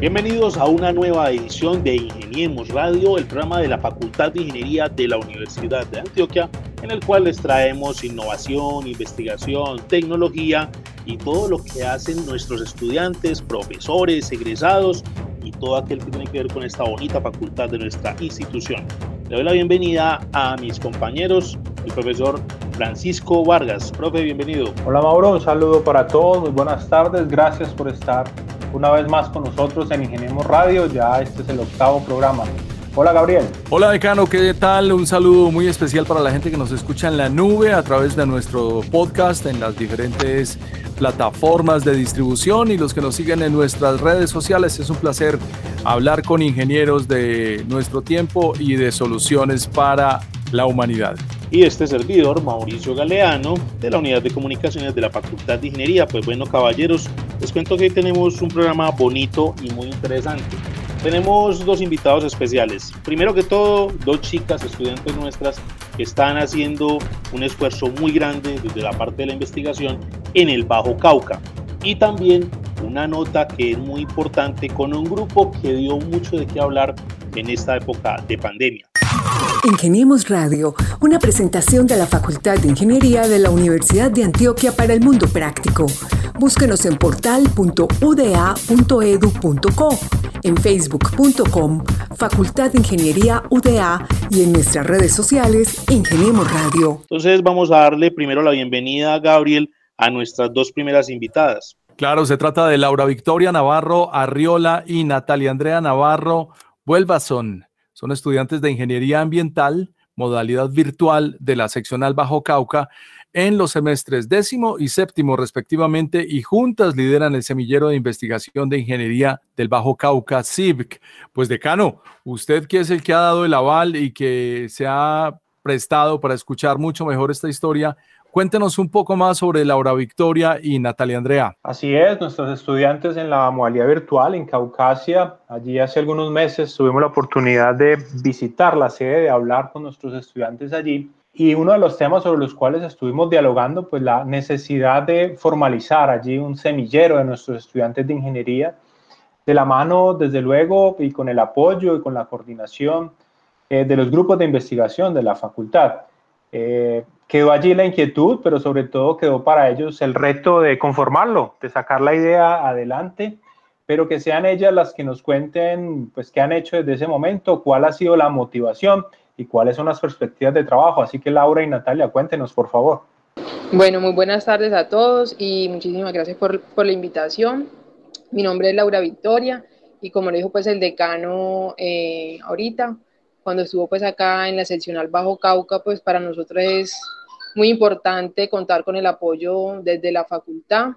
Bienvenidos a una nueva edición de Ingeniemos Radio, el programa de la Facultad de Ingeniería de la Universidad de Antioquia, en el cual les traemos innovación, investigación, tecnología y todo lo que hacen nuestros estudiantes, profesores, egresados y todo aquel que tiene que ver con esta bonita facultad de nuestra institución. Le doy la bienvenida a mis compañeros, el profesor Francisco Vargas. Profe, bienvenido. Hola Mauro, un saludo para todos, muy buenas tardes, gracias por estar una vez más con nosotros en Ingeniemos Radio, ya este es el octavo programa. Hola Gabriel. Hola decano, ¿qué tal? Un saludo muy especial para la gente que nos escucha en la nube a través de nuestro podcast en las diferentes plataformas de distribución y los que nos siguen en nuestras redes sociales. Es un placer hablar con ingenieros de nuestro tiempo y de soluciones para la humanidad. Y este servidor, Mauricio Galeano, de la Unidad de Comunicaciones de la Facultad de Ingeniería. Pues bueno, caballeros, les cuento que hoy tenemos un programa bonito y muy interesante. Tenemos dos invitados especiales. Primero que todo, dos chicas estudiantes nuestras que están haciendo un esfuerzo muy grande desde la parte de la investigación en el Bajo Cauca. Y también una nota que es muy importante con un grupo que dio mucho de qué hablar en esta época de pandemia. Ingeniemos Radio, una presentación de la Facultad de Ingeniería de la Universidad de Antioquia para el Mundo Práctico. Búsquenos en portal.uda.edu.co, en facebook.com, Facultad de Ingeniería UDA y en nuestras redes sociales, Ingeniemos Radio. Entonces vamos a darle primero la bienvenida, Gabriel, a nuestras dos primeras invitadas. Claro, se trata de Laura Victoria Navarro Arriola y Natalia Andrea Navarro Vuelvason. Son estudiantes de Ingeniería Ambiental, modalidad virtual de la seccional Bajo Cauca, en los semestres décimo y séptimo respectivamente y juntas lideran el semillero de investigación de ingeniería del Bajo Cauca CIVIC. Pues decano, usted que es el que ha dado el aval y que se ha prestado para escuchar mucho mejor esta historia, Cuéntenos un poco más sobre Laura Victoria y Natalia Andrea. Así es, nuestros estudiantes en la modalidad virtual en Caucasia, allí hace algunos meses tuvimos la oportunidad de visitar la sede, de hablar con nuestros estudiantes allí. Y uno de los temas sobre los cuales estuvimos dialogando, pues la necesidad de formalizar allí un semillero de nuestros estudiantes de ingeniería, de la mano, desde luego, y con el apoyo y con la coordinación eh, de los grupos de investigación de la facultad. Eh, quedó allí la inquietud, pero sobre todo quedó para ellos el reto de conformarlo, de sacar la idea adelante, pero que sean ellas las que nos cuenten, pues, qué han hecho desde ese momento, cuál ha sido la motivación y cuáles son las perspectivas de trabajo. Así que Laura y Natalia, cuéntenos, por favor. Bueno, muy buenas tardes a todos y muchísimas gracias por, por la invitación. Mi nombre es Laura Victoria y como le dijo pues el decano eh, ahorita, cuando estuvo pues acá en la seccional Bajo Cauca, pues para nosotros es muy importante contar con el apoyo desde la facultad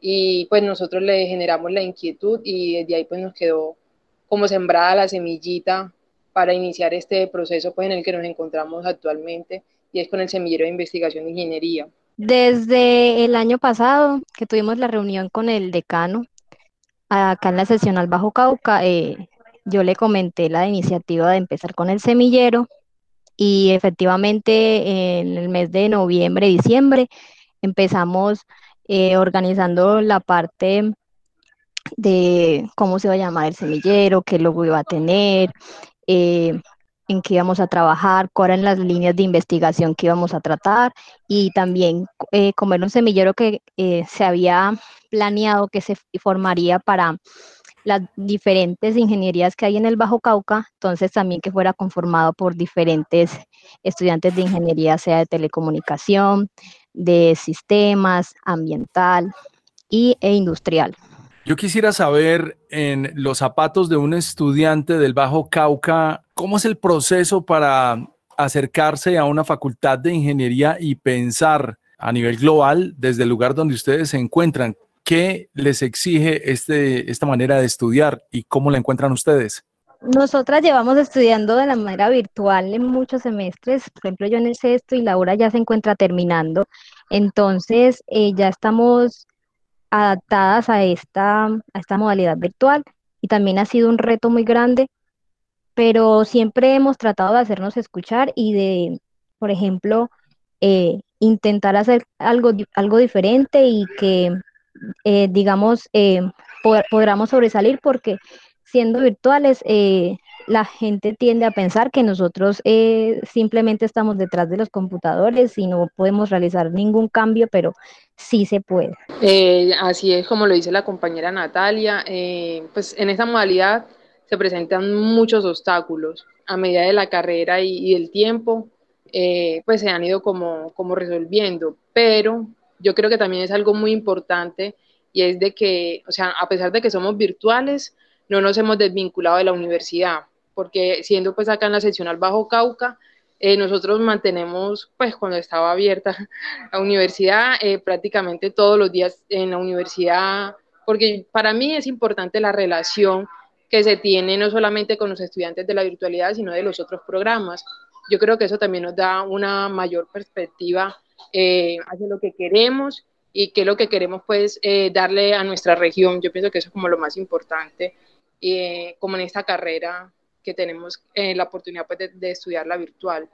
y pues nosotros le generamos la inquietud y desde ahí pues nos quedó como sembrada la semillita para iniciar este proceso pues en el que nos encontramos actualmente y es con el semillero de investigación de ingeniería. Desde el año pasado que tuvimos la reunión con el decano acá en la seccional Bajo Cauca, eh, yo le comenté la iniciativa de empezar con el semillero y efectivamente en el mes de noviembre, diciembre, empezamos eh, organizando la parte de cómo se va a llamar el semillero, qué logo iba a tener, eh, en qué íbamos a trabajar, cuáles eran las líneas de investigación que íbamos a tratar y también eh, como era un semillero que se había planeado que se formaría para las diferentes ingenierías que hay en el Bajo Cauca, entonces también que fuera conformado por diferentes estudiantes de ingeniería, sea de telecomunicación, de sistemas, ambiental y, e industrial. Yo quisiera saber en los zapatos de un estudiante del Bajo Cauca, ¿cómo es el proceso para acercarse a una facultad de ingeniería y pensar a nivel global desde el lugar donde ustedes se encuentran? ¿Qué les exige este, esta manera de estudiar y cómo la encuentran ustedes? Nosotras llevamos estudiando de la manera virtual en muchos semestres, por ejemplo yo en el sexto y Laura ya se encuentra terminando, entonces eh, ya estamos adaptadas a esta, a esta modalidad virtual y también ha sido un reto muy grande, pero siempre hemos tratado de hacernos escuchar y de, por ejemplo, eh, intentar hacer algo, algo diferente y que eh, digamos, eh, podamos sobresalir porque siendo virtuales, eh, la gente tiende a pensar que nosotros eh, simplemente estamos detrás de los computadores y no podemos realizar ningún cambio, pero sí se puede. Eh, así es como lo dice la compañera Natalia, pues en esta modalidad se presentan muchos obstáculos a medida de la carrera y, del tiempo, pues se han ido como, como resolviendo, pero yo creo que también es algo muy importante y es de que, o sea, a pesar de que somos virtuales, no nos hemos desvinculado de la universidad, porque siendo pues acá en la seccional Bajo Cauca, eh, nosotros mantenemos, pues cuando estaba abierta la universidad, eh, prácticamente todos los días en la universidad, porque para mí es importante la relación que se tiene no solamente con los estudiantes de la virtualidad, sino de los otros programas. Yo creo que eso también nos da una mayor perspectiva eh, hacia lo que queremos y qué es lo que queremos pues darle a nuestra región. Yo pienso que eso es como lo más importante eh, como en esta carrera que tenemos eh, la oportunidad pues, de, estudiar la virtual.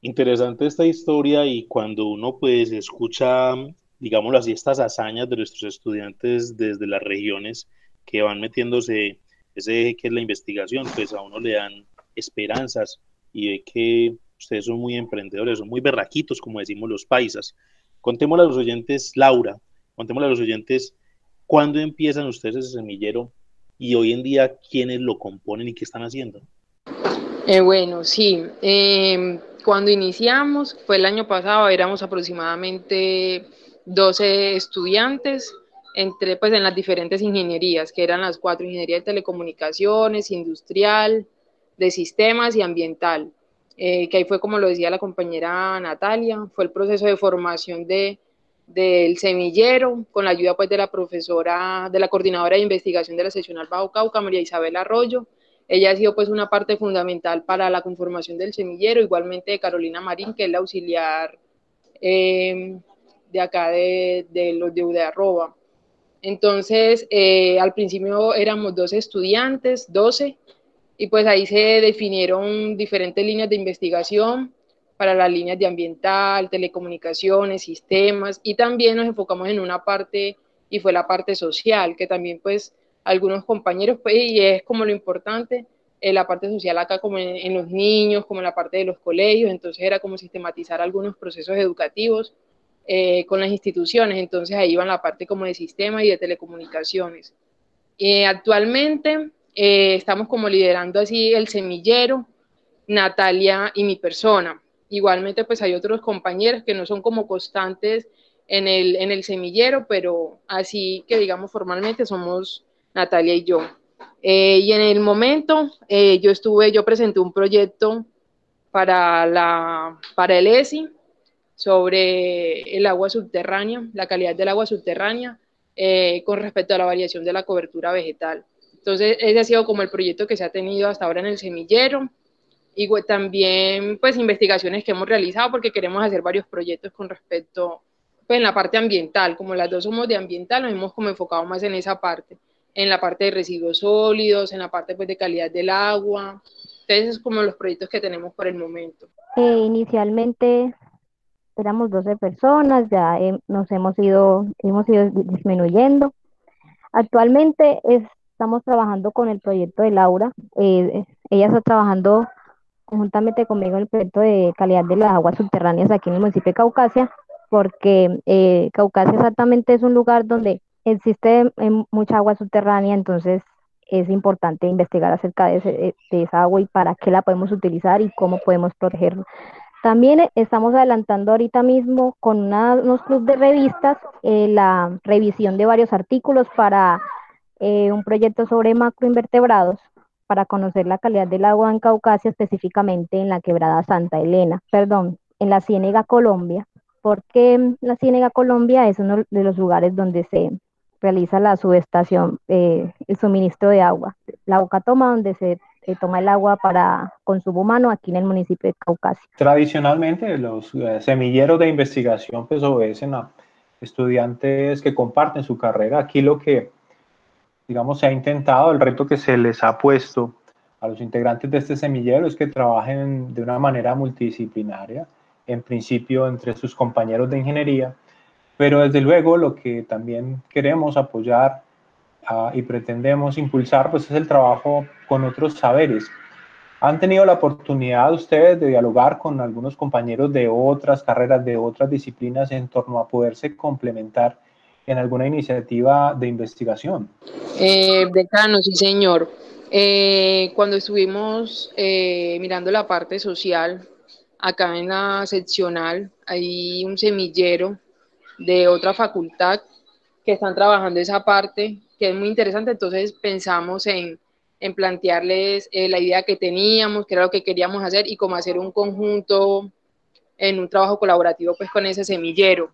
Interesante esta historia y cuando uno pues escucha, digámoslo así, estas hazañas de nuestros estudiantes desde las regiones que van metiéndose ese eje que es la investigación, pues a uno le dan esperanzas y ve que ustedes son muy emprendedores, son muy berraquitos, como decimos los paisas. Contémosle a los oyentes, Laura, contémosle a los oyentes, ¿cuándo empiezan ustedes ese semillero y hoy en día quiénes lo componen y qué están haciendo? Eh, bueno, sí. Em, cuando iniciamos, fue el año pasado, éramos aproximadamente 12 estudiantes entre pues en las diferentes ingenierías, que eran las cuatro, ingeniería de telecomunicaciones, industrial, de sistemas y ambiental, eh, que ahí fue como lo decía la compañera Natalia, fue el proceso de formación de del semillero, con la ayuda pues de la profesora, de la coordinadora de investigación de la seccional Bajo Cauca, María Isabel Arroyo. Ella ha sido pues una parte fundamental para la conformación del semillero, igualmente de Carolina Marín, que es la auxiliar em, de acá de, los de UDE Entonces, eh, al principio éramos 12 estudiantes, 12, y pues ahí se definieron diferentes líneas de investigación para las líneas de ambiental, telecomunicaciones, sistemas, y también nos enfocamos en una parte, y fue la parte social, que también pues algunos compañeros, pues, y es como lo importante, en eh, la parte social acá como en, los niños, como en la parte de los colegios, entonces era como sistematizar algunos procesos educativos eh, con las instituciones, entonces ahí iba la parte como de sistema y de telecomunicaciones. Eh, actualmente estamos como liderando así el semillero, Natalia y mi persona. Igualmente, pues hay otros compañeros que no son como constantes en el, en el semillero, pero así que digamos formalmente somos Natalia y yo. Eh, y en el momento eh, yo estuve, yo presenté un proyecto para, la, para el ESI sobre el agua subterránea, la calidad del agua subterránea eh, con respecto a la variación de la cobertura vegetal. Entonces, ese ha sido como el proyecto que se ha tenido hasta ahora en el semillero y también pues investigaciones que hemos realizado porque queremos hacer varios proyectos con respecto pues en la parte ambiental, como las dos somos de ambiental, nos hemos como enfocado más en esa parte, en la parte de residuos sólidos, en la parte pues de calidad del agua, entonces es como los proyectos que tenemos por el momento. Eh, inicialmente éramos 12 personas, ya nos hemos ido, hemos ido disminuyendo. Actualmente estamos trabajando con el proyecto de Laura, eh, ella está trabajando conjuntamente conmigo el proyecto de calidad de las aguas subterráneas aquí en el municipio de Caucasia, porque eh, Caucasia exactamente es un lugar donde existe eh, mucha agua subterránea, entonces es importante investigar acerca de, esa agua y para qué la podemos utilizar y cómo podemos protegerla. También estamos adelantando ahorita mismo con unos clubes de revistas eh, la revisión de varios artículos para un proyecto sobre macroinvertebrados para conocer la calidad del agua en Caucasia, específicamente en la quebrada Santa Elena, perdón, en la Ciénega Colombia, porque la Ciénega Colombia es uno de los lugares donde se realiza la subestación, eh, el suministro de agua, la boca toma donde se toma el agua para consumo humano aquí en el municipio de Caucasia. Tradicionalmente los eh, semilleros de investigación pues obedecen a estudiantes que comparten su carrera. Aquí lo que digamos, se ha intentado, el reto que se les ha puesto a los integrantes de este semillero es que trabajen de una manera multidisciplinaria, en principio entre sus compañeros de ingeniería, pero desde luego lo que también queremos apoyar ah, y pretendemos impulsar, pues es el trabajo con otros saberes. ¿Han tenido la oportunidad ustedes de dialogar con algunos compañeros de otras carreras, de otras disciplinas en torno a poderse complementar en alguna iniciativa de investigación? Eh, decano, sí señor. Eh, cuando estuvimos eh, mirando la parte social, acá en la seccional hay un semillero de otra facultad que están trabajando esa parte, que es muy interesante, entonces pensamos en, en plantearles eh, la idea que teníamos, que era lo que queríamos hacer y cómo hacer un conjunto en un trabajo colaborativo pues con ese semillero.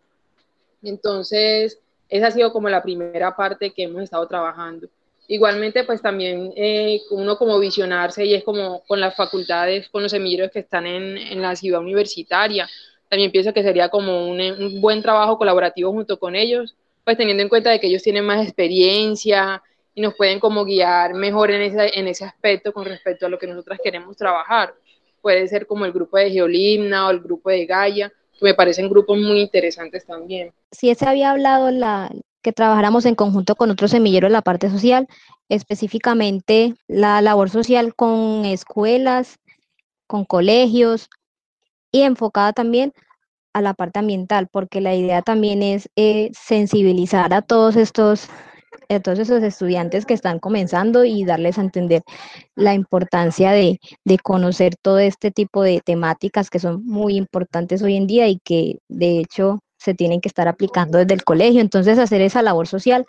Entonces, esa ha sido como la primera parte que hemos estado trabajando. Igualmente, pues también eh, uno como visionarse y es como con las facultades, con los semilleros que están en, en la ciudad universitaria. También pienso que sería como un, buen trabajo colaborativo junto con ellos, pues teniendo en cuenta de que ellos tienen más experiencia y nos pueden como guiar mejor en ese, en ese aspecto con respecto a lo que nosotras queremos trabajar. Puede ser como el grupo de Geolimna o el grupo de Gaia, me parecen grupos muy interesantes también. Sí, se había hablado la, que trabajáramos en conjunto con otros semilleros en la parte social, específicamente la labor social con escuelas, con colegios y enfocada también a la parte ambiental, porque la idea también es eh, sensibilizar a todos estos a todos esos estudiantes que están comenzando y darles a entender la importancia de, de, conocer todo este tipo de temáticas que son muy importantes hoy en día y que de hecho se tienen que estar aplicando desde el colegio. Entonces, hacer esa labor social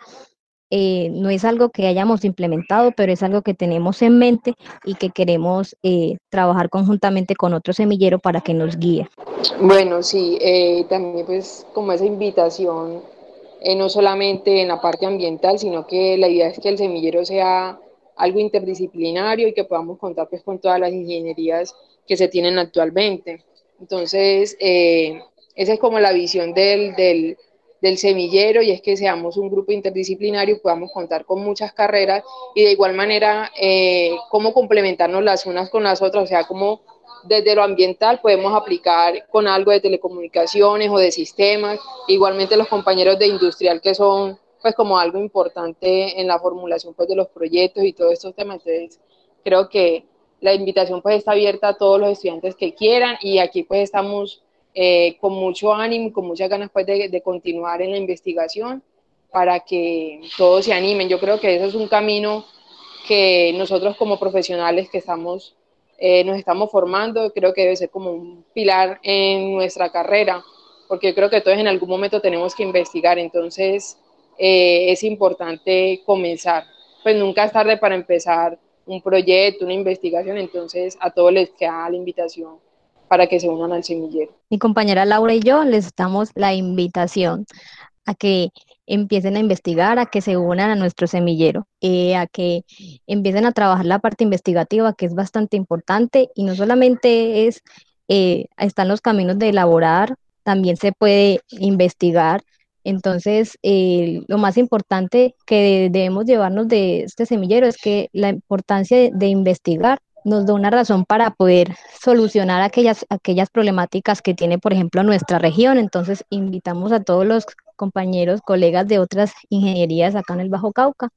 eh, no es algo que hayamos implementado, pero es algo que tenemos en mente y que queremos eh, trabajar conjuntamente con otro semillero para que nos guíe. Bueno, sí, eh, también pues como esa invitación, eh, no solamente en la parte ambiental, sino que la idea es que el semillero sea algo interdisciplinario y que podamos contar pues con todas las ingenierías que se tienen actualmente. Entonces, eh, esa es como la visión del, del, semillero y es que seamos un grupo interdisciplinario, podamos contar con muchas carreras y de igual manera eh, cómo complementarnos las unas con las otras, o sea, cómo desde lo ambiental podemos aplicar con algo de telecomunicaciones o de sistemas, igualmente los compañeros de industrial que son pues como algo importante en la formulación pues de los proyectos y todos estos temas, entonces creo que la invitación pues está abierta a todos los estudiantes que quieran y aquí pues estamos eh, con mucho ánimo con muchas ganas pues, de, de, continuar en la investigación para que todos se animen. Yo creo que ese es un camino que nosotros como profesionales que estamos, eh, nos estamos formando, creo que debe ser como un pilar en nuestra carrera, porque yo creo que todos en algún momento tenemos que investigar, entonces eh, es importante comenzar. Pues nunca es tarde para empezar un proyecto, una investigación, entonces a todos les queda la invitación para que se unan al semillero. Mi compañera Laura y yo les damos la invitación a que empiecen a investigar, a que se unan a nuestro semillero, eh, a que empiecen a trabajar la parte investigativa, que es bastante importante, y no solamente es, eh, están los caminos de elaborar, también se puede investigar. Entonces, eh, lo más importante que debemos llevarnos de este semillero es que la importancia de, de investigar nos da una razón para poder solucionar aquellas, aquellas problemáticas que tiene, por ejemplo, nuestra región. Entonces, invitamos a todos los compañeros, colegas de otras ingenierías acá en el Bajo Cauca,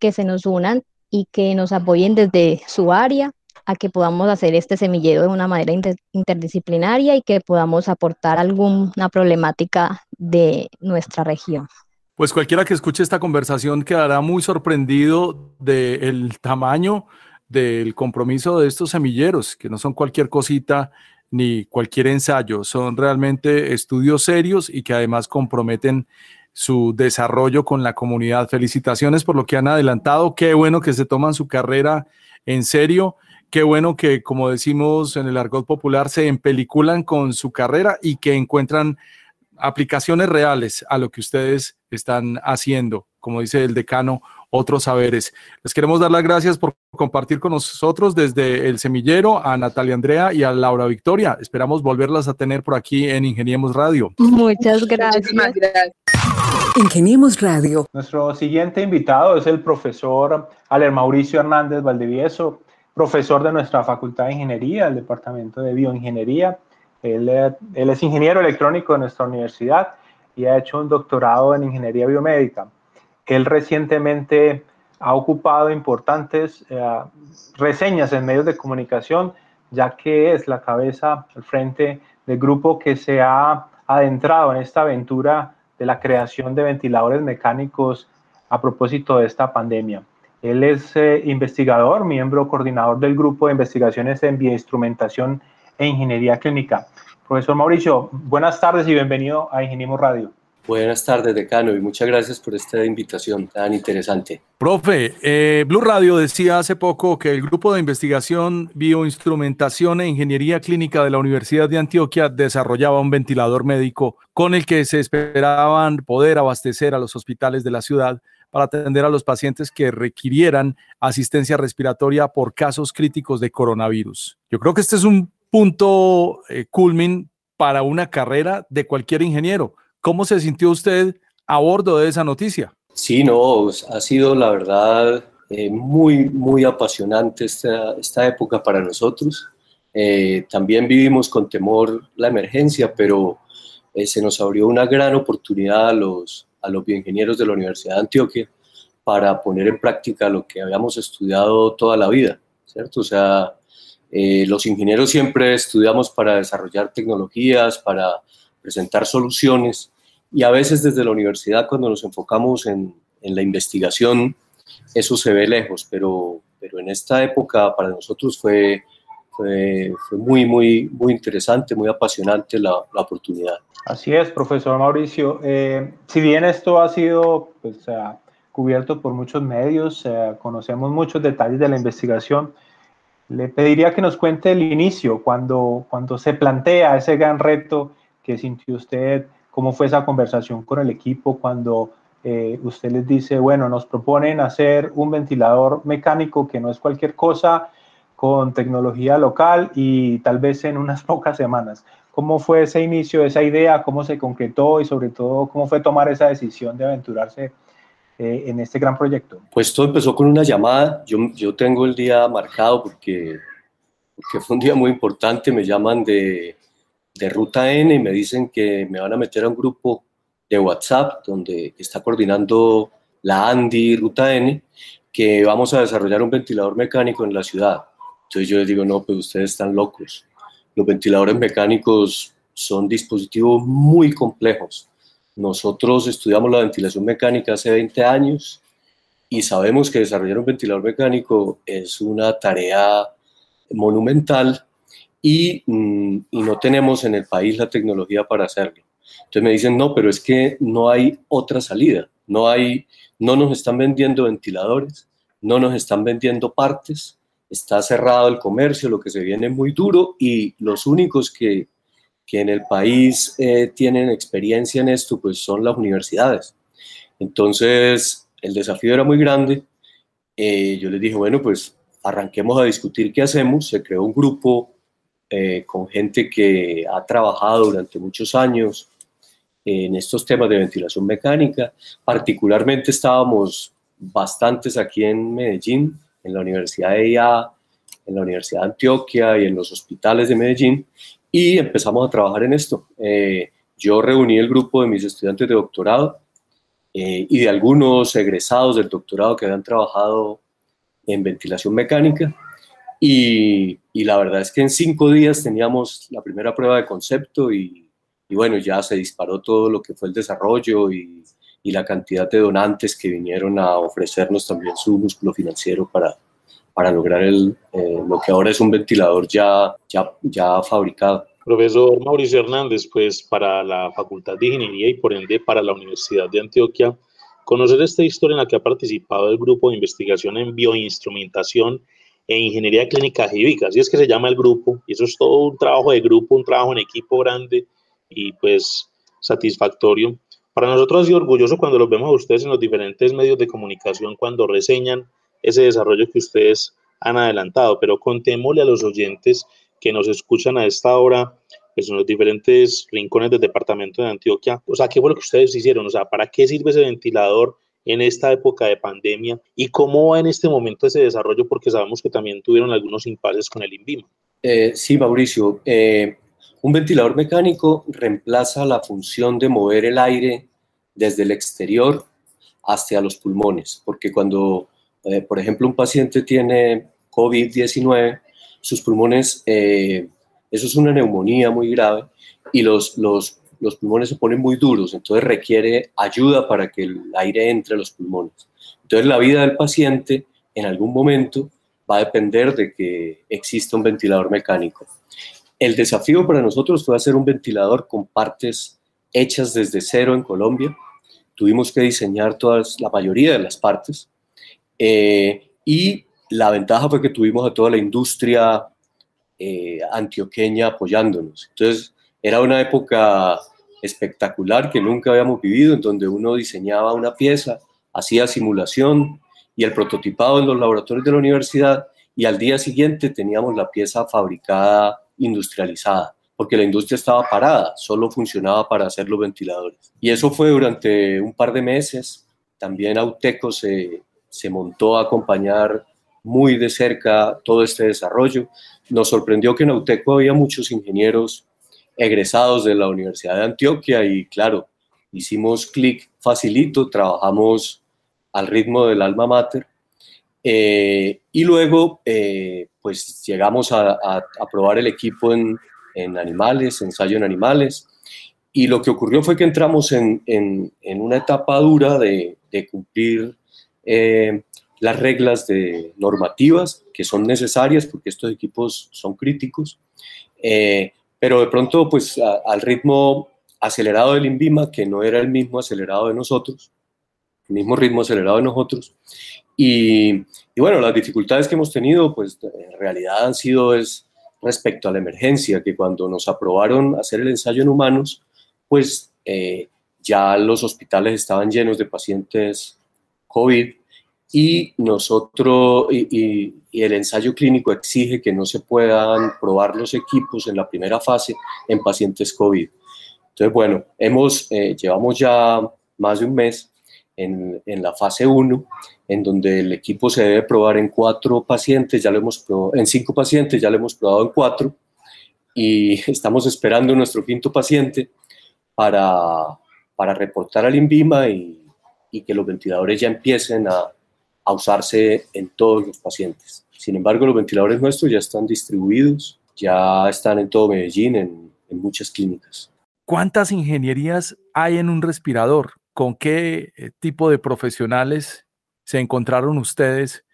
que se nos unan y que nos apoyen desde su área a que podamos hacer este semillero de una manera inter interdisciplinaria y que podamos aportar alguna problemática de nuestra región. Pues cualquiera que escuche esta conversación quedará muy sorprendido del tamaño del compromiso de estos semilleros, que no son cualquier cosita ni cualquier ensayo, son realmente estudios serios y que además comprometen su desarrollo con la comunidad. Felicitaciones por lo que han adelantado, qué bueno que se toman su carrera en serio, qué bueno que, como decimos en el argot popular, se empeliculan con su carrera y que encuentran aplicaciones reales a lo que ustedes están haciendo, como dice el decano, otros saberes. Les queremos dar las gracias por compartir con nosotros desde el semillero a Natalia Andrea y a Laura Victoria. Esperamos volverlas a tener por aquí en Ingeniemos Radio. Muchas gracias. Ingeniemos Radio. Nuestro siguiente invitado es el profesor Aler Mauricio Hernández Valdivieso, profesor de nuestra Facultad de Ingeniería, del Departamento de Bioingeniería. Él, él es ingeniero electrónico de nuestra universidad y ha hecho un doctorado en Ingeniería Biomédica. Él recientemente ha ocupado importantes eh, reseñas en medios de comunicación, ya que es la cabeza al frente del grupo que se ha adentrado en esta aventura de la creación de ventiladores mecánicos a propósito de esta pandemia. Él es eh, investigador, miembro coordinador del grupo de investigaciones en bioinstrumentación e ingeniería clínica. Profesor Mauricio, buenas tardes y bienvenido a Ingeniemos Radio. Buenas tardes, decano, y muchas gracias por esta invitación tan interesante. Profe, eh, Blue Radio decía hace poco que el grupo de investigación Bioinstrumentación e Ingeniería Clínica de la Universidad de Antioquia desarrollaba un ventilador médico con el que se esperaban poder abastecer a los hospitales de la ciudad para atender a los pacientes que requirieran asistencia respiratoria por casos críticos de coronavirus. Yo creo que este es un punto eh, culmin para una carrera de cualquier ingeniero ¿Cómo se sintió usted a bordo de esa noticia? Sí, no, ha sido la verdad eh, muy, muy apasionante esta, esta época para nosotros. Eh, también vivimos con temor la emergencia, pero eh, se nos abrió una gran oportunidad a los, a los bioingenieros de la Universidad de Antioquia para poner en práctica lo que habíamos estudiado toda la vida, ¿cierto? O sea, los ingenieros siempre estudiamos para desarrollar tecnologías, para presentar soluciones, y a veces desde la universidad, cuando nos enfocamos en, en la investigación, eso se ve lejos, pero, pero en esta época para nosotros fue, fue, fue muy, muy, muy interesante, muy apasionante la, la oportunidad. Así es, profesor Mauricio. Eh, si bien esto ha sido pues, cubierto por muchos medios, conocemos muchos detalles de la investigación, le pediría que nos cuente el inicio, cuando, cuando se plantea ese gran reto que sintió usted ¿Cómo fue esa conversación con el equipo cuando eh, usted les dice, bueno, nos proponen hacer un ventilador mecánico que no es cualquier cosa, con tecnología local y tal vez en unas pocas semanas? ¿Cómo fue ese inicio, esa idea? ¿Cómo se concretó y sobre todo cómo fue tomar esa decisión de aventurarse eh, en este gran proyecto? Pues todo empezó con una llamada. Yo, yo tengo el día marcado porque, porque fue un día muy importante. Me llaman de, de Ruta N y me dicen que me van a meter a un grupo de WhatsApp donde está coordinando la Andy Ruta N, que vamos a desarrollar un ventilador mecánico en la ciudad. Entonces yo les digo, no, pues ustedes están locos. Los ventiladores mecánicos son dispositivos muy complejos. Nosotros estudiamos la ventilación mecánica hace 20 años y sabemos que desarrollar un ventilador mecánico es una tarea monumental Mm, y, no tenemos en el país la tecnología para hacerlo. Entonces me dicen, no, pero es que no hay otra salida, no, hay, no nos están vendiendo ventiladores, no nos están vendiendo partes, está cerrado el comercio, lo que se viene es muy duro y los únicos que, que en el país eh, tienen experiencia en esto, pues son las universidades. Entonces, el desafío era muy grande. Eh, yo les dije, bueno, pues arranquemos a discutir qué hacemos. Se creó un grupo eh, con gente que ha trabajado durante muchos años en estos temas de ventilación mecánica. Particularmente estábamos bastantes aquí en Medellín, en la Universidad de IA, en la Universidad de Antioquia y en los hospitales de Medellín, y empezamos a trabajar en esto. Eh, yo reuní el grupo de mis estudiantes de doctorado eh, y de algunos egresados del doctorado que habían trabajado en ventilación mecánica y, la verdad es que en cinco días teníamos la primera prueba de concepto y, bueno, ya se disparó todo lo que fue el desarrollo y, la cantidad de donantes que vinieron a ofrecernos también su músculo financiero para, para lograr el, eh, lo que ahora es un ventilador ya, ya, ya fabricado. Profesor Mauricio Hernández, pues para la Facultad de Ingeniería y por ende para la Universidad de Antioquia, conocer esta historia en la que ha participado el grupo de investigación en bioinstrumentación en Ingeniería Clínica Cívica, así es que se llama el grupo, y eso es todo un trabajo de grupo, un trabajo en equipo grande y pues satisfactorio. Para nosotros ha sido orgulloso cuando los vemos a ustedes en los diferentes medios de comunicación, cuando reseñan ese desarrollo que ustedes han adelantado, pero contémosle a los oyentes que nos escuchan a esta hora, pues en los diferentes rincones del departamento de Antioquia, o sea, ¿qué fue lo que ustedes hicieron? O sea, ¿para qué sirve ese ventilador? En esta época de pandemia y cómo va en este momento ese desarrollo, porque sabemos que también tuvieron algunos impases con el INVIMA. Eh, sí, Mauricio. Eh, un ventilador mecánico reemplaza la función de mover el aire desde el exterior hasta los pulmones, porque cuando, eh, por ejemplo, un paciente tiene COVID-19, sus pulmones, eso es una neumonía muy grave y los, los, los pulmones se ponen muy duros, entonces requiere ayuda para que el aire entre a los pulmones. Entonces la vida del paciente en algún momento va a depender de que exista un ventilador mecánico. El desafío para nosotros fue hacer un ventilador con partes hechas desde cero en Colombia. Tuvimos que diseñar todas, la mayoría de las partes. Eh, y la ventaja fue que tuvimos a toda la industria eh, antioqueña apoyándonos. Entonces, era una época espectacular que nunca habíamos vivido, en donde uno diseñaba una pieza, hacía simulación y el prototipado en los laboratorios de la universidad y al día siguiente teníamos la pieza fabricada, industrializada, porque la industria estaba parada, solo funcionaba para hacer los ventiladores. Y eso fue durante un par de meses. También Auteco se, se montó a acompañar muy de cerca todo este desarrollo. Nos sorprendió que en Auteco había muchos ingenieros egresados de la Universidad de Antioquia y claro, hicimos clic facilito, trabajamos al ritmo del alma mater eh, y luego eh, pues llegamos a, probar el equipo en, animales, ensayo en animales y lo que ocurrió fue que entramos en, una etapa dura de, cumplir eh, las reglas de normativas que son necesarias porque estos equipos son críticos pero de pronto, pues al ritmo acelerado del INVIMA, que no era el mismo acelerado de nosotros, el mismo ritmo acelerado de nosotros. Y, bueno, las dificultades que hemos tenido, pues en realidad han sido es respecto a la emergencia, que cuando nos aprobaron hacer el ensayo en humanos, pues eh, ya los hospitales estaban llenos de pacientes COVID y nosotros y, el ensayo clínico exige que no se puedan probar los equipos en la primera fase en pacientes COVID. Entonces, bueno, hemos, eh, llevamos ya más de un mes en, en, la fase 1, en donde el equipo se debe probar en cuatro pacientes, ya lo hemos probado, en cinco pacientes, ya lo hemos probado en cuatro, y estamos esperando nuestro quinto paciente para, para reportar al INVIMA y, y que los ventiladores ya empiecen a, a usarse en todos los pacientes. Sin embargo, los ventiladores nuestros ya están distribuidos, ya están en todo Medellín, en, muchas clínicas. ¿Cuántas ingenierías hay en un respirador? ¿Con qué eh, tipo de profesionales se encontraron ustedes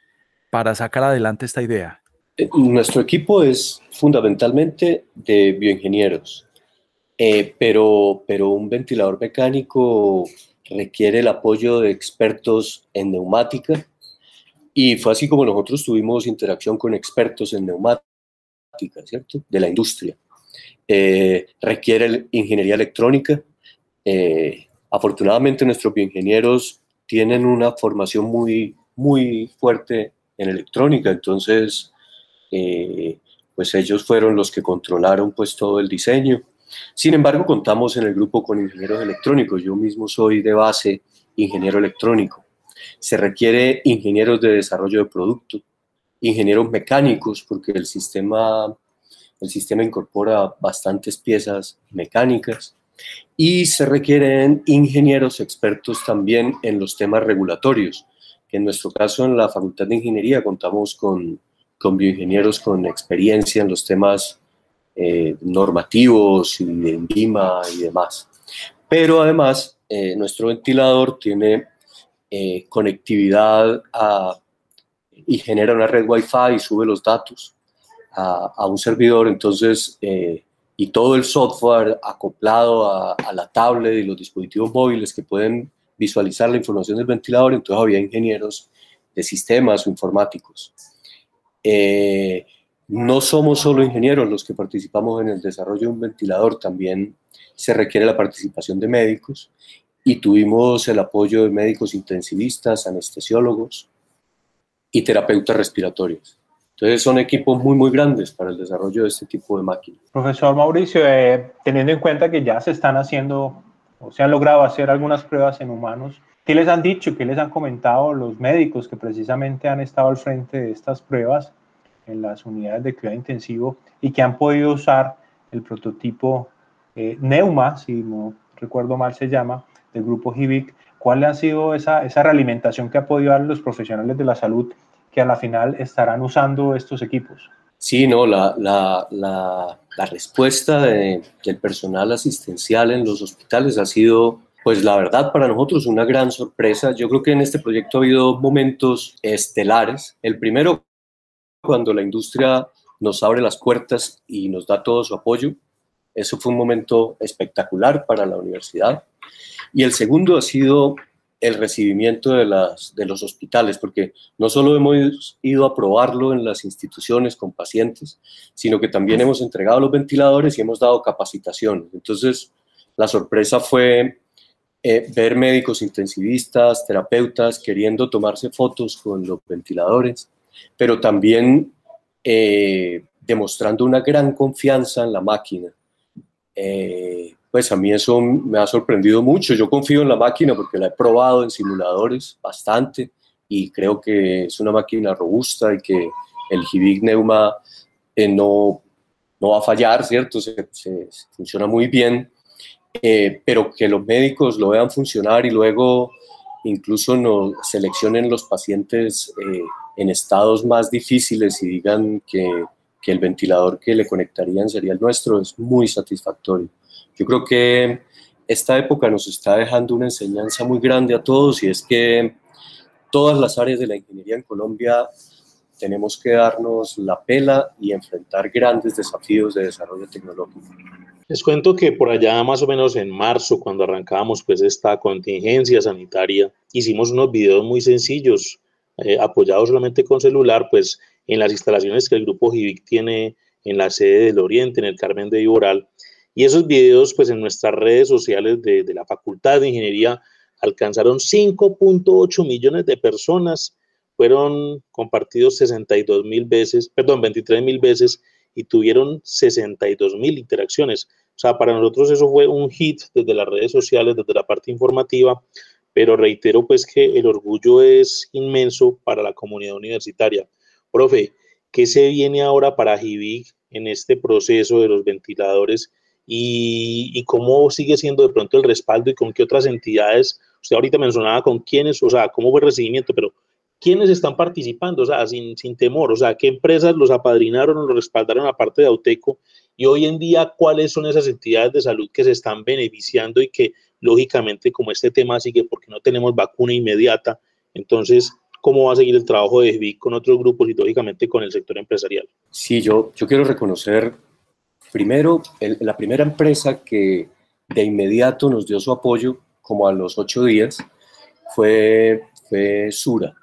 para sacar adelante esta idea? Eh, nuestro equipo es fundamentalmente de bioingenieros, eh, pero, pero un ventilador mecánico requiere el apoyo de expertos en neumática, y fue así como nosotros tuvimos interacción con expertos en neumática, ¿cierto? De la industria. Eh, requiere ingeniería electrónica. Eh, afortunadamente nuestros bioingenieros tienen una formación muy, muy fuerte en electrónica, entonces eh, pues ellos fueron los que controlaron pues todo el diseño. Sin embargo, contamos en el grupo con ingenieros electrónicos. Yo mismo soy de base ingeniero electrónico. Se requiere ingenieros de desarrollo de producto, ingenieros mecánicos, porque el sistema, el sistema incorpora bastantes piezas mecánicas, y se requieren ingenieros expertos también en los temas regulatorios, en nuestro caso en la Facultad de Ingeniería contamos con, con bioingenieros con experiencia en los temas eh, normativos y de ENVIMA y demás. Pero además, eh, nuestro ventilador tiene eh, conectividad y genera una red Wi-Fi y sube los datos a, un servidor, entonces, eh, y todo el software acoplado a, la tablet y los dispositivos móviles que pueden visualizar la información del ventilador, entonces había ingenieros de sistemas o informáticos. Eh, no somos solo ingenieros los que participamos en el desarrollo de un ventilador, también se requiere la participación de médicos y tuvimos el apoyo de médicos intensivistas, anestesiólogos y terapeutas respiratorios. Entonces son equipos muy, muy grandes para el desarrollo de este tipo de máquinas. Profesor Mauricio, eh, teniendo en cuenta que ya se están haciendo o se han logrado hacer algunas pruebas en humanos, ¿qué les han dicho, qué les han comentado los médicos que precisamente han estado al frente de estas pruebas en las unidades de cuidado intensivo y que han podido usar el prototipo eh, Neuma, si no recuerdo mal se llama, del grupo HIVIC. ¿Cuál ha sido esa, esa realimentación que ha podido dar los profesionales de la salud que a la final estarán usando estos equipos? Sí, no, la, la, la, respuesta de, del personal asistencial en los hospitales ha sido, pues la verdad, para nosotros una gran sorpresa. Yo creo que en este proyecto ha habido momentos estelares. El primero, cuando la industria nos abre las puertas y nos da todo su apoyo. Eso fue un momento espectacular para la universidad. Y el segundo ha sido el recibimiento de, las, de los hospitales, porque no solo hemos ido a probarlo en las instituciones con pacientes, sino que también hemos entregado los ventiladores y hemos dado capacitación. Entonces, la sorpresa fue eh, ver médicos intensivistas, terapeutas queriendo tomarse fotos con los ventiladores, pero también eh, demostrando una gran confianza en la máquina. Eh, pues a mí eso me ha sorprendido mucho. Yo confío en la máquina porque la he probado en simuladores bastante y creo que es una máquina robusta y que el Hibig Neuma eh, no, no va a fallar, ¿cierto? Se, funciona muy bien, pero que los médicos lo vean funcionar y luego incluso nos seleccionen los pacientes en estados más difíciles y digan que, que el ventilador que le conectarían sería el nuestro, es muy satisfactorio. Yo creo que esta época nos está dejando una enseñanza muy grande a todos y es que todas las áreas de la ingeniería en Colombia tenemos que darnos la pela y enfrentar grandes desafíos de desarrollo tecnológico. Les cuento que por allá más o menos en marzo, cuando arrancábamos pues esta contingencia sanitaria, hicimos unos videos muy sencillos eh, apoyado solamente con celular, pues en las instalaciones que el grupo JIVIC tiene en la sede del Oriente, en el Carmen de Iboral. Y esos videos, pues en nuestras redes sociales de, de la Facultad de Ingeniería, alcanzaron 5.8 millones de personas, fueron compartidos 62 mil veces, perdón, 23 mil veces y tuvieron 62 mil interacciones. O sea, para nosotros eso fue un hit desde las redes sociales, desde la parte informativa, pero reitero pues que el orgullo es inmenso para la comunidad universitaria. Profe, ¿qué se viene ahora para JIVIC en este proceso de los ventiladores y, cómo sigue siendo de pronto el respaldo y con qué otras entidades? Usted ahorita mencionaba con quiénes, o sea, cómo fue el recibimiento, pero ¿quiénes están participando? O sea, sin, sin temor, o sea, ¿qué empresas los apadrinaron o los respaldaron aparte de Auteco? Y hoy en día, ¿cuáles son esas entidades de salud que se están beneficiando y que lógicamente como este tema sigue porque no tenemos vacuna inmediata, entonces, ¿cómo va a seguir el trabajo de SBIC con otros grupos y lógicamente con el sector empresarial? Sí, yo, yo quiero reconocer primero la primera empresa que de inmediato nos dio su apoyo, como a los ocho días, fue, Sura,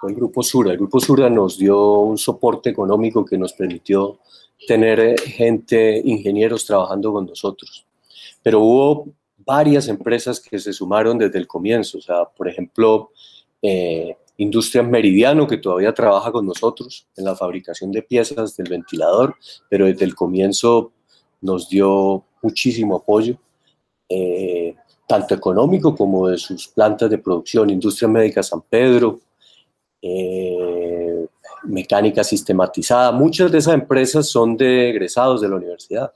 fue el grupo Sura. El grupo Sura nos dio un soporte económico que nos permitió tener gente, ingenieros trabajando con nosotros. Pero hubo varias empresas que se sumaron desde el comienzo. O sea, por ejemplo, eh, Industrias Meridiano, que todavía trabaja con nosotros en la fabricación de piezas del ventilador, pero desde el comienzo nos dio muchísimo apoyo, eh, tanto económico como de sus plantas de producción. Industria Médica San Pedro, eh, Mecánica Sistematizada. Muchas de esas empresas son de egresados de la universidad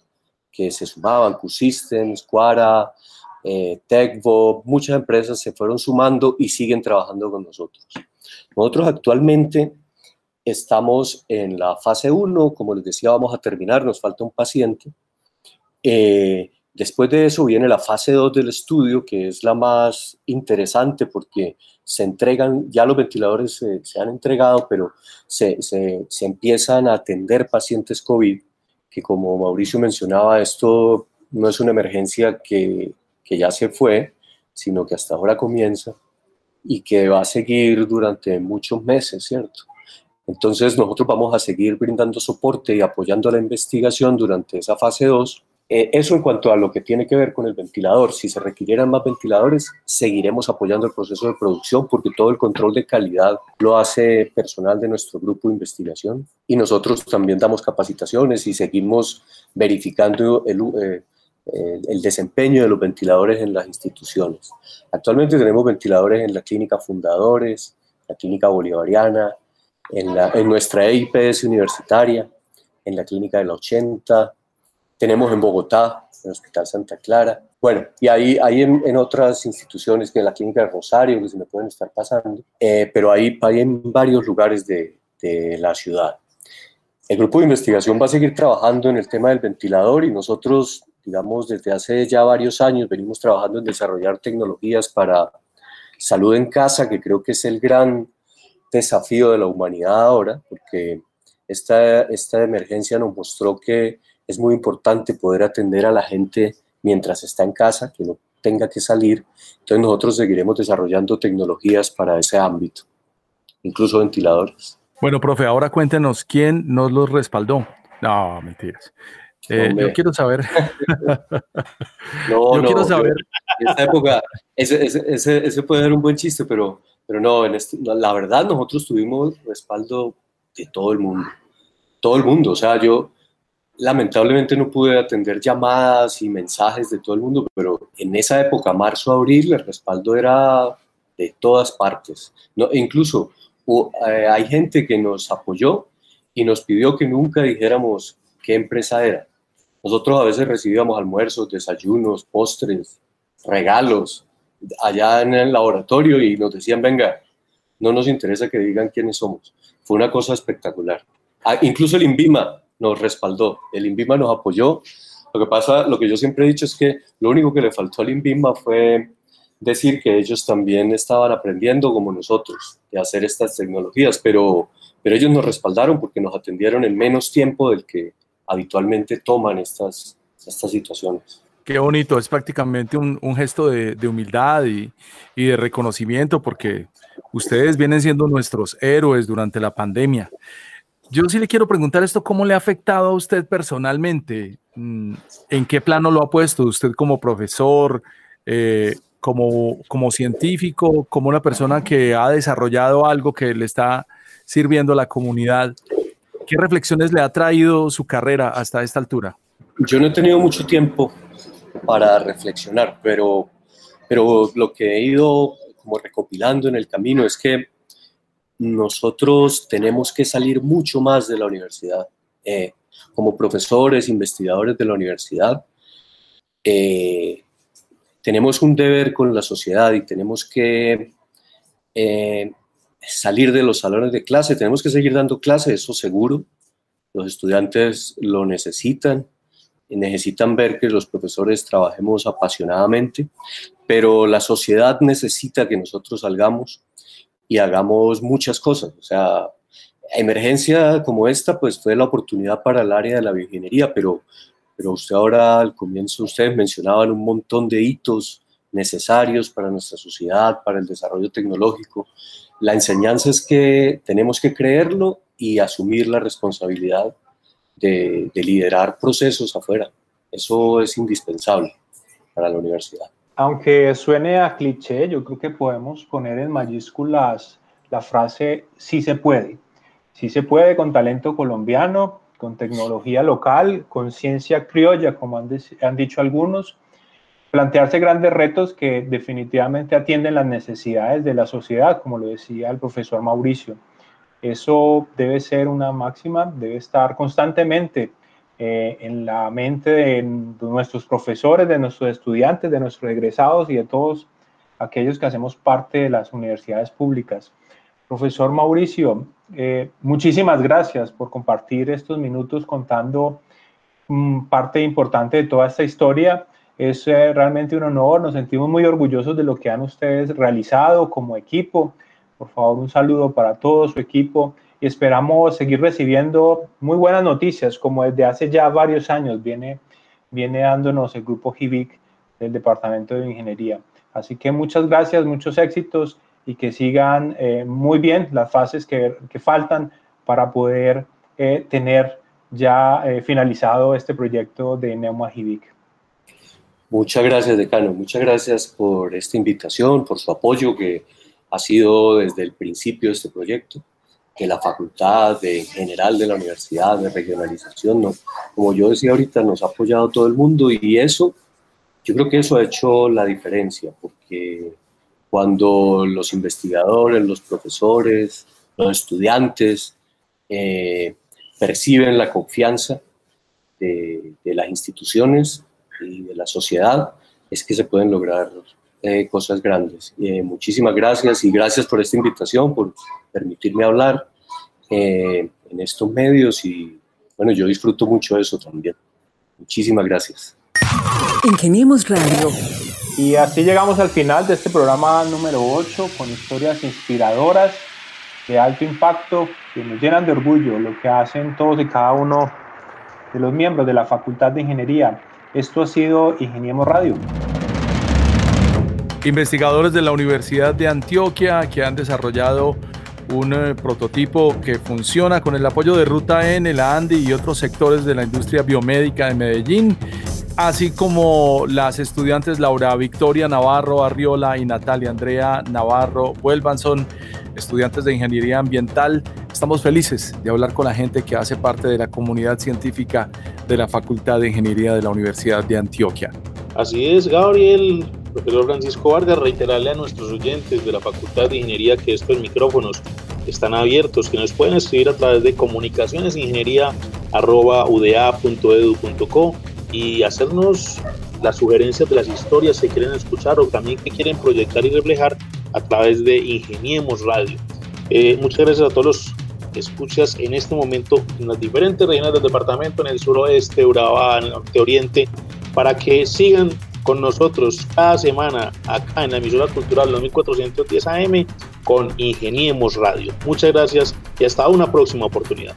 que se sumaban, Q-Systems, Quara, eh, TechVo, muchas empresas se fueron sumando y siguen trabajando con nosotros. Nosotros actualmente estamos en la fase 1, como les decía, vamos a terminar, nos falta un paciente. Eh, después de eso viene la fase 2 del estudio, que es la más interesante porque se entregan, ya los ventiladores se, han entregado, pero se, se, empiezan a atender pacientes COVID, que como Mauricio mencionaba, esto no es una emergencia que que ya se fue, sino que hasta ahora comienza y que va a seguir durante muchos meses, ¿cierto? Entonces nosotros vamos a seguir brindando soporte y apoyando la investigación durante esa fase 2. Eh, eso en cuanto a lo que tiene que ver con el ventilador. Si se requirieran más ventiladores, seguiremos apoyando el proceso de producción porque todo el control de calidad lo hace personal de nuestro grupo de investigación y nosotros también damos capacitaciones y seguimos verificando el, eh, el desempeño de los ventiladores en las instituciones. Actualmente tenemos ventiladores en la clínica Fundadores, la clínica Bolivariana, en, en nuestra EIPS universitaria, en la clínica de la 80, tenemos en Bogotá el Hospital Santa Clara. Bueno, y ahí hay en, otras instituciones, que en la Clínica de Rosario, que se me pueden estar pasando, eh, pero hay, hay en varios lugares de la ciudad. El grupo de investigación va a seguir trabajando en el tema del ventilador y nosotros, digamos, desde hace ya varios años venimos trabajando en desarrollar tecnologías para salud en casa, que creo que es el gran desafío de la humanidad ahora, porque esta, esta emergencia nos mostró que es muy importante poder atender a la gente mientras está en casa, que no tenga que salir. Entonces nosotros seguiremos desarrollando tecnologías para ese ámbito, incluso ventiladores. Bueno, profe, ahora cuéntenos quién nos los respaldó. No, mentiras. Eh, yo quiero saber. no, yo quiero saber. En esta época, ese, ese, ese, puede ser un buen chiste, pero, pero no, en este, la verdad, nosotros tuvimos respaldo de todo el mundo. Todo el mundo. O sea, yo lamentablemente no pude atender llamadas y mensajes de todo el mundo, pero en esa época, marzo, abril, el respaldo era de todas partes. No, incluso eh, hay gente que nos apoyó y nos pidió que nunca dijéramos qué empresa era. Nosotros a veces recibíamos almuerzos, desayunos, postres, regalos allá en el laboratorio y nos decían, venga, no nos interesa que digan quiénes somos. Fue una cosa espectacular. Ah, incluso el INVIMA nos respaldó, el INVIMA nos apoyó. Lo que pasa, lo que yo siempre he dicho es que lo único que le faltó al INVIMA fue decir que ellos también estaban aprendiendo como nosotros de hacer estas tecnologías, pero, pero ellos nos respaldaron porque nos atendieron en menos tiempo del que habitualmente toman estas, estas situaciones. Qué bonito, es prácticamente un, un gesto de, de humildad y, y, de reconocimiento porque ustedes vienen siendo nuestros héroes durante la pandemia. Yo sí le quiero preguntar esto, ¿cómo le ha afectado a usted personalmente? Mm, ¿En qué plano lo ha puesto usted como profesor? Eh, como, como científico, como una persona que ha desarrollado algo que le está sirviendo a la comunidad. ¿Qué reflexiones le ha traído su carrera hasta esta altura? Yo no he tenido mucho tiempo para reflexionar, pero, pero lo que he ido como recopilando en el camino es que nosotros tenemos que salir mucho más de la universidad. Eh, como profesores, investigadores de la universidad, eh, tenemos un deber con la sociedad y tenemos que eh, salir de los salones de clase, tenemos que seguir dando clase, eso seguro. Los estudiantes lo necesitan y necesitan ver que los profesores trabajemos apasionadamente, pero la sociedad necesita que nosotros salgamos y hagamos muchas cosas. O sea, emergencia como esta, pues fue la oportunidad para el área de la bioingeniería, pero pero usted ahora al comienzo, ustedes mencionaban un montón de hitos necesarios para nuestra sociedad, para el desarrollo tecnológico. La enseñanza es que tenemos que creerlo y asumir la responsabilidad de, de liderar procesos afuera. Eso es indispensable para la universidad. Aunque suene a cliché, yo creo que podemos poner en mayúsculas la frase sí se puede. Sí se puede con talento colombiano, con tecnología local, con ciencia criolla, como han, dicho algunos, plantearse grandes retos que definitivamente atienden las necesidades de la sociedad, como lo decía el profesor Mauricio. Eso debe ser una máxima, debe estar constantemente eh, en la mente de, nuestros profesores, de nuestros estudiantes, de nuestros egresados y de todos aquellos que hacemos parte de las universidades públicas. Profesor Mauricio, eh, muchísimas gracias por compartir estos minutos contando mm, parte importante de toda esta historia. Es eh, realmente un honor, nos sentimos muy orgullosos de lo que han ustedes realizado como equipo. Por favor, un saludo para todo su equipo y esperamos seguir recibiendo muy buenas noticias, como desde hace ya varios años viene, viene dándonos el grupo GIVIC del Departamento de Ingeniería. Así que muchas gracias, muchos éxitos y que sigan eh, muy bien las fases que, que faltan para poder eh, tener ya finalizado este proyecto de Neuma Muchas gracias, decano. Muchas gracias por esta invitación, por su apoyo que ha sido desde el principio de este proyecto, de la facultad, de general de la universidad, de regionalización. Como yo decía ahorita, nos ha apoyado todo el mundo y eso, yo creo que eso ha hecho la diferencia, porque cuando los investigadores, los profesores, los estudiantes eh, perciben la confianza de, las instituciones, y de la sociedad, es que se pueden lograr eh, cosas grandes. Eh, muchísimas gracias y gracias por esta invitación, por permitirme hablar eh, en estos medios y bueno, yo disfruto mucho de eso también. Muchísimas gracias. Ingeniemos Radio. Y así llegamos al final de este programa número 8 con historias inspiradoras de alto impacto que nos llenan de orgullo lo que hacen todos y cada uno de los miembros de la Facultad de Ingeniería. Esto ha sido Ingeniemos Radio. Investigadores de la Universidad de Antioquia que han desarrollado un eh, prototipo que funciona con el apoyo de Ruta N, la ANDI y otros sectores de la industria biomédica de Medellín, así como las estudiantes Laura Victoria Navarro Arriola y Natalia Andrea Navarro Vuelvanson, estudiantes de Ingeniería Ambiental. Estamos felices de hablar con la gente que hace parte de la comunidad científica de la Facultad de Ingeniería de la Universidad de Antioquia. Así es, Gabriel profesor Francisco Vargas, reiterarle a nuestros oyentes de la Facultad de Ingeniería que estos micrófonos están abiertos, que nos pueden escribir a través de comunicacionesingeniería.uda.edu.co y hacernos las sugerencias de las historias que quieren escuchar o también que quieren proyectar y reflejar a través de Ingeniemos Radio. Eh, muchas gracias a todos los escuchas en este momento en las diferentes regiones del departamento, en el suroeste, Urabá, en el norte oriente, para que sigan con nosotros cada semana acá en la emisora cultural 2410 AM con Ingeniemos Radio. Muchas gracias y hasta una próxima oportunidad.